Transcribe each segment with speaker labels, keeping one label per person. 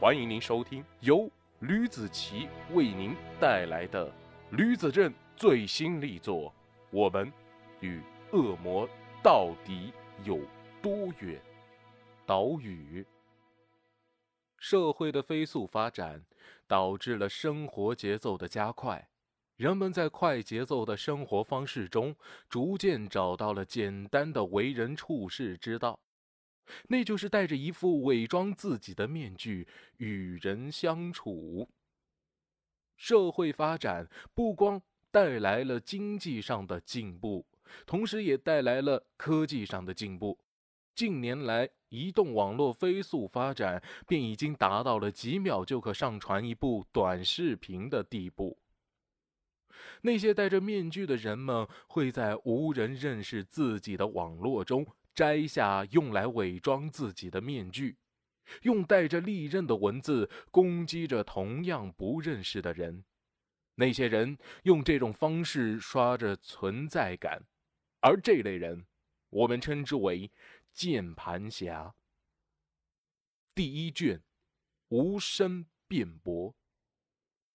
Speaker 1: 欢迎您收听由吕子奇为您带来的吕子正最新力作《我们与恶魔到底有多远》。岛屿社会的飞速发展，导致了生活节奏的加快。人们在快节奏的生活方式中，逐渐找到了简单的为人处事之道。那就是戴着一副伪装自己的面具与人相处。社会发展不光带来了经济上的进步，同时也带来了科技上的进步。近年来，移动网络飞速发展，便已经达到了几秒就可上传一部短视频的地步。那些戴着面具的人们，会在无人认识自己的网络中。摘下用来伪装自己的面具，用带着利刃的文字攻击着同样不认识的人。那些人用这种方式刷着存在感，而这类人，我们称之为键盘侠。第一卷，无声辩驳，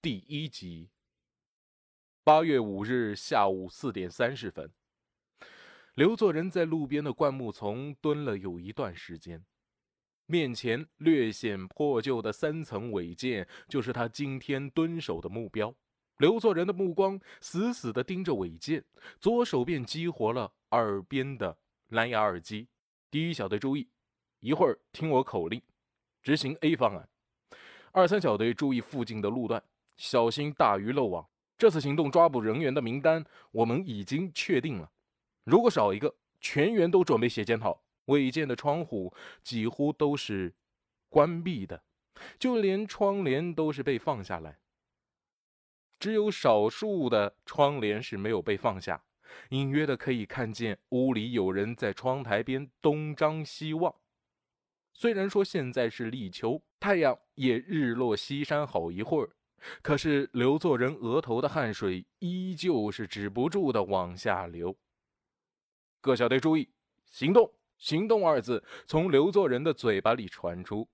Speaker 1: 第一集。八月五日下午四点三十分。刘作人在路边的灌木丛蹲了有一段时间，面前略显破旧的三层尾剑就是他今天蹲守的目标。刘作人的目光死死地盯着尾剑，左手便激活了耳边的蓝牙耳机。第一小队注意，一会儿听我口令，执行 A 方案。二三小队注意附近的路段，小心大鱼漏网。这次行动抓捕人员的名单我们已经确定了。如果少一个，全员都准备写检讨。违建的窗户几乎都是关闭的，就连窗帘都是被放下来。只有少数的窗帘是没有被放下，隐约的可以看见屋里有人在窗台边东张西望。虽然说现在是立秋，太阳也日落西山好一会儿，可是刘作人额头的汗水依旧是止不住的往下流。各小队注意，行动！行动二字从刘作人的嘴巴里传出，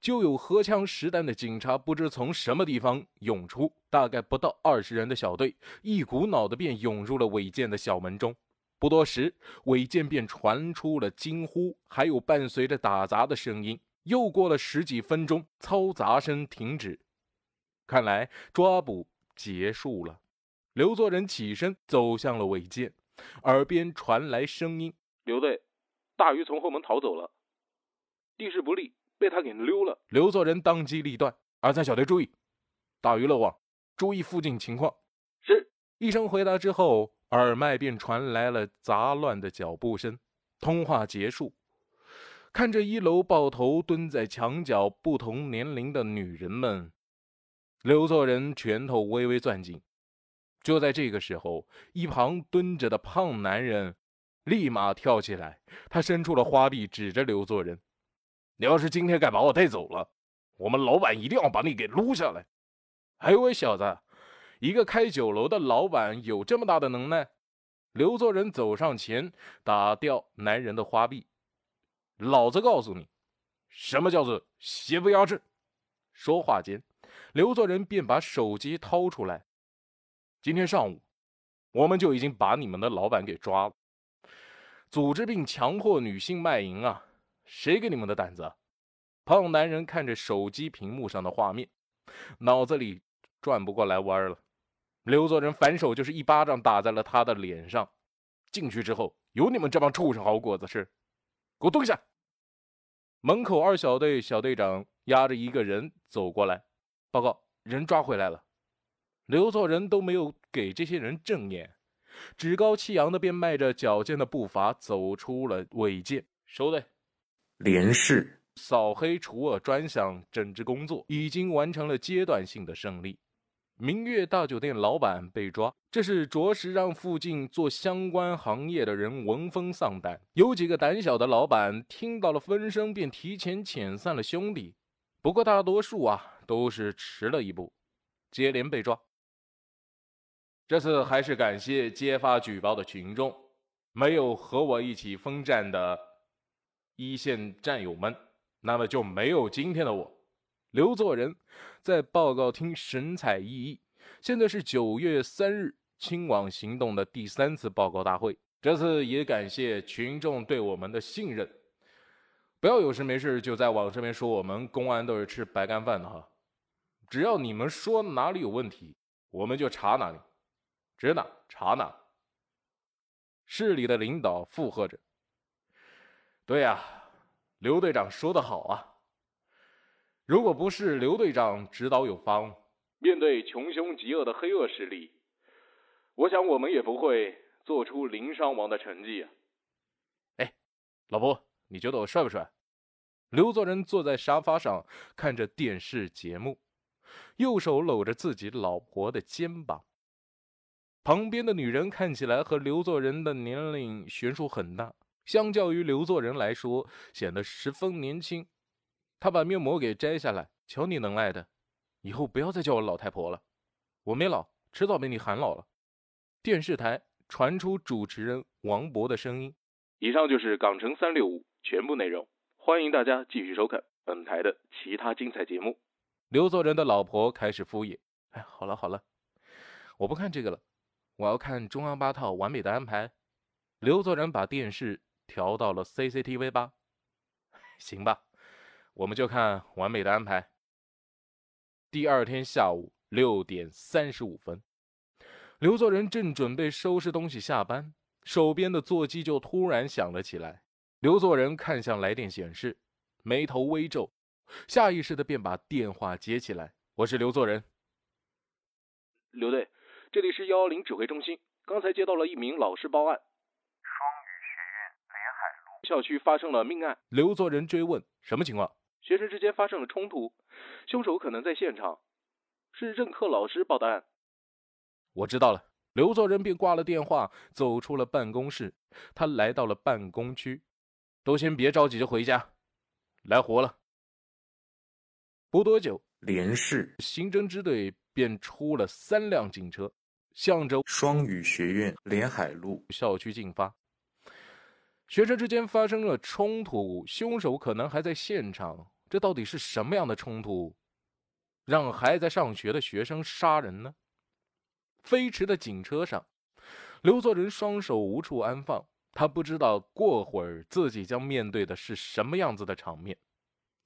Speaker 1: 就有荷枪实弹的警察不知从什么地方涌出，大概不到二十人的小队，一股脑的便涌入了违建的小门中。不多时，违建便传出了惊呼，还有伴随着打砸的声音。又过了十几分钟，嘈杂声停止，看来抓捕结束了。刘作人起身走向了违建。耳边传来声音：“
Speaker 2: 刘队，大鱼从后门逃走了，地势不利，被他给溜了。”
Speaker 1: 刘作人当机立断：“二三小队注意，大鱼漏网，注意附近情况。”
Speaker 2: 是
Speaker 1: 一声回答之后，耳麦便传来了杂乱的脚步声。通话结束，看着一楼抱头蹲在墙角不同年龄的女人们，刘作人拳头微微攥紧。就在这个时候，一旁蹲着的胖男人立马跳起来，他伸出了花臂，指着刘作人：“你要是今天敢把我带走了，我们老板一定要把你给撸下来！”哎呦喂，小子，一个开酒楼的老板有这么大的能耐？刘作人走上前，打掉男人的花臂：“老子告诉你，什么叫做邪不压正！”说话间，刘作人便把手机掏出来。今天上午，我们就已经把你们的老板给抓了，组织并强迫女性卖淫啊！谁给你们的胆子？胖男人看着手机屏幕上的画面，脑子里转不过来弯了。刘作人反手就是一巴掌打在了他的脸上。进去之后，有你们这帮畜生好果子吃！给我蹲下！门口二小队小队长押着一个人走过来，报告人抓回来了。刘作人都没有给这些人正眼，趾高气扬的便迈着矫健的步伐走出了违建。收队，
Speaker 3: 连氏
Speaker 1: 扫黑除恶专项整治工作已经完成了阶段性的胜利。明月大酒店老板被抓，这是着实让附近做相关行业的人闻风丧胆。有几个胆小的老板听到了风声，便提前遣散了兄弟。不过大多数啊，都是迟了一步，接连被抓。这次还是感谢揭发举报的群众，没有和我一起奋战的一线战友们，那么就没有今天的我。刘作人在报告厅神采奕奕。现在是九月三日，清网行动的第三次报告大会。这次也感谢群众对我们的信任。不要有事没事就在网上面说我们公安都是吃白干饭的哈。只要你们说哪里有问题，我们就查哪里，指哪查哪。市里的领导附和着。对呀，刘队长说的好啊。如果不是刘队长指导有方，
Speaker 2: 面对穷凶极恶的黑恶势力，我想我们也不会做出零伤亡的成绩啊。
Speaker 1: 哎，老婆，你觉得我帅不帅？刘作人坐在沙发上看着电视节目，右手搂着自己老婆的肩膀。旁边的女人看起来和刘作人的年龄悬殊很大，相较于刘作人来说，显得十分年轻。他把面膜给摘下来，瞧你能耐的，以后不要再叫我老太婆了，我没老，迟早被你喊老了。电视台传出主持人王博的声音：“
Speaker 2: 以上就是港城三六五全部内容，欢迎大家继续收看本台的其他精彩节目。”
Speaker 1: 刘作人的老婆开始敷衍：“哎，好了好了，我不看这个了。”我要看中央八套完美的安排。刘作人把电视调到了 CCTV 八，行吧，我们就看完美的安排。第二天下午六点三十五分，刘作人正准备收拾东西下班，手边的座机就突然响了起来。刘作人看向来电显示，眉头微皱，下意识的便把电话接起来：“我是刘作人，
Speaker 2: 刘队。”这里是幺幺零指挥中心，刚才接到了一名老师报案，
Speaker 3: 双语学院连海路
Speaker 2: 校区发生了命案。
Speaker 1: 刘作人追问什么情况？
Speaker 2: 学生之间发生了冲突，凶手可能在现场，是任课老师报的案。
Speaker 1: 我知道了。刘作人便挂了电话，走出了办公室。他来到了办公区，都先别着急着回家，来活了。不多久，
Speaker 3: 连市
Speaker 1: 刑侦支队。便出了三辆警车，向着
Speaker 3: 双语学院连海路
Speaker 1: 校区进发。学生之间发生了冲突，凶手可能还在现场。这到底是什么样的冲突，让还在上学的学生杀人呢？飞驰的警车上，刘作人双手无处安放，他不知道过会儿自己将面对的是什么样子的场面。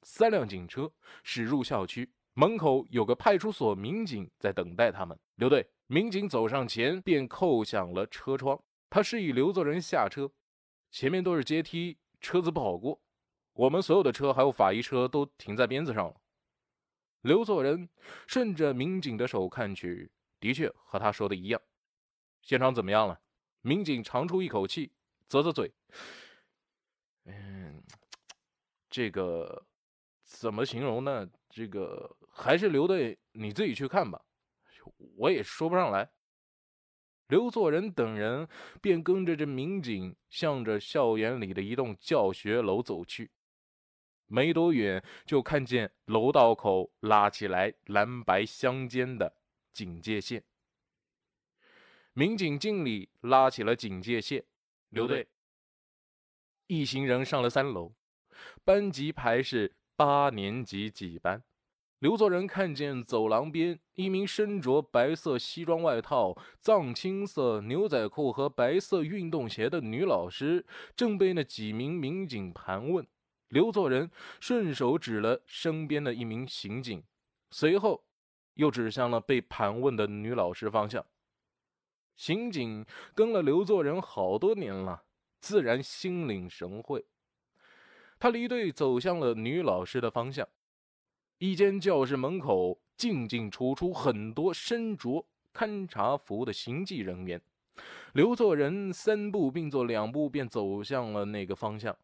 Speaker 1: 三辆警车驶入校区。门口有个派出所民警在等待他们。刘队，民警走上前便扣响了车窗，他示意刘作人下车。前面都是阶梯，车子不好过。我们所有的车还有法医车都停在鞭子上了。刘作人顺着民警的手看去，的确和他说的一样。现场怎么样了？民警长出一口气，啧啧嘴：“嗯，这个怎么形容呢？这个。”还是刘队你自己去看吧，我也说不上来。刘作人等人便跟着这民警向着校园里的一栋教学楼走去。没多远，就看见楼道口拉起来蓝白相间的警戒线。民警敬礼，拉起了警戒线。刘队，一行人上了三楼，班级排是八年级几班。刘作人看见走廊边一名身着白色西装外套、藏青色牛仔裤和白色运动鞋的女老师，正被那几名民警盘问。刘作人顺手指了身边的一名刑警，随后又指向了被盘问的女老师方向。刑警跟了刘作人好多年了，自然心领神会。他离队走向了女老师的方向。一间教室门口进进出出很多身着勘察服的刑警人员。刘作人三步并作两步便走向了那个方向。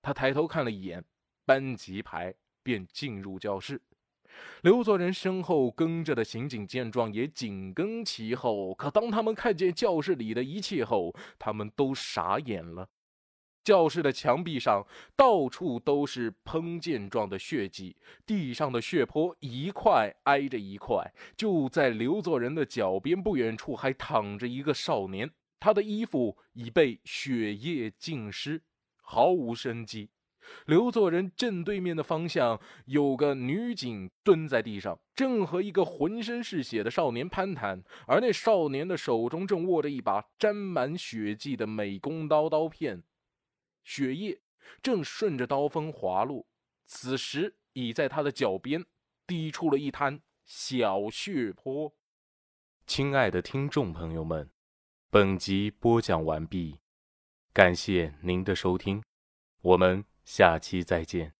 Speaker 1: 他抬头看了一眼班级牌，便进入教室。刘作人身后跟着的刑警见状也紧跟其后。可当他们看见教室里的一切后，他们都傻眼了。教室的墙壁上到处都是喷溅状的血迹，地上的血泊一块挨着一块。就在刘作人的脚边不远处，还躺着一个少年，他的衣服已被血液浸湿，毫无生机。刘作人正对面的方向有个女警蹲在地上，正和一个浑身是血的少年攀谈，而那少年的手中正握着一把沾满血迹的美工刀刀片，血液正顺着刀锋滑落。此时已在他的脚边滴出了一滩小血泊。亲爱的听众朋友们，本集播讲完毕，感谢您的收听，我们下期再见。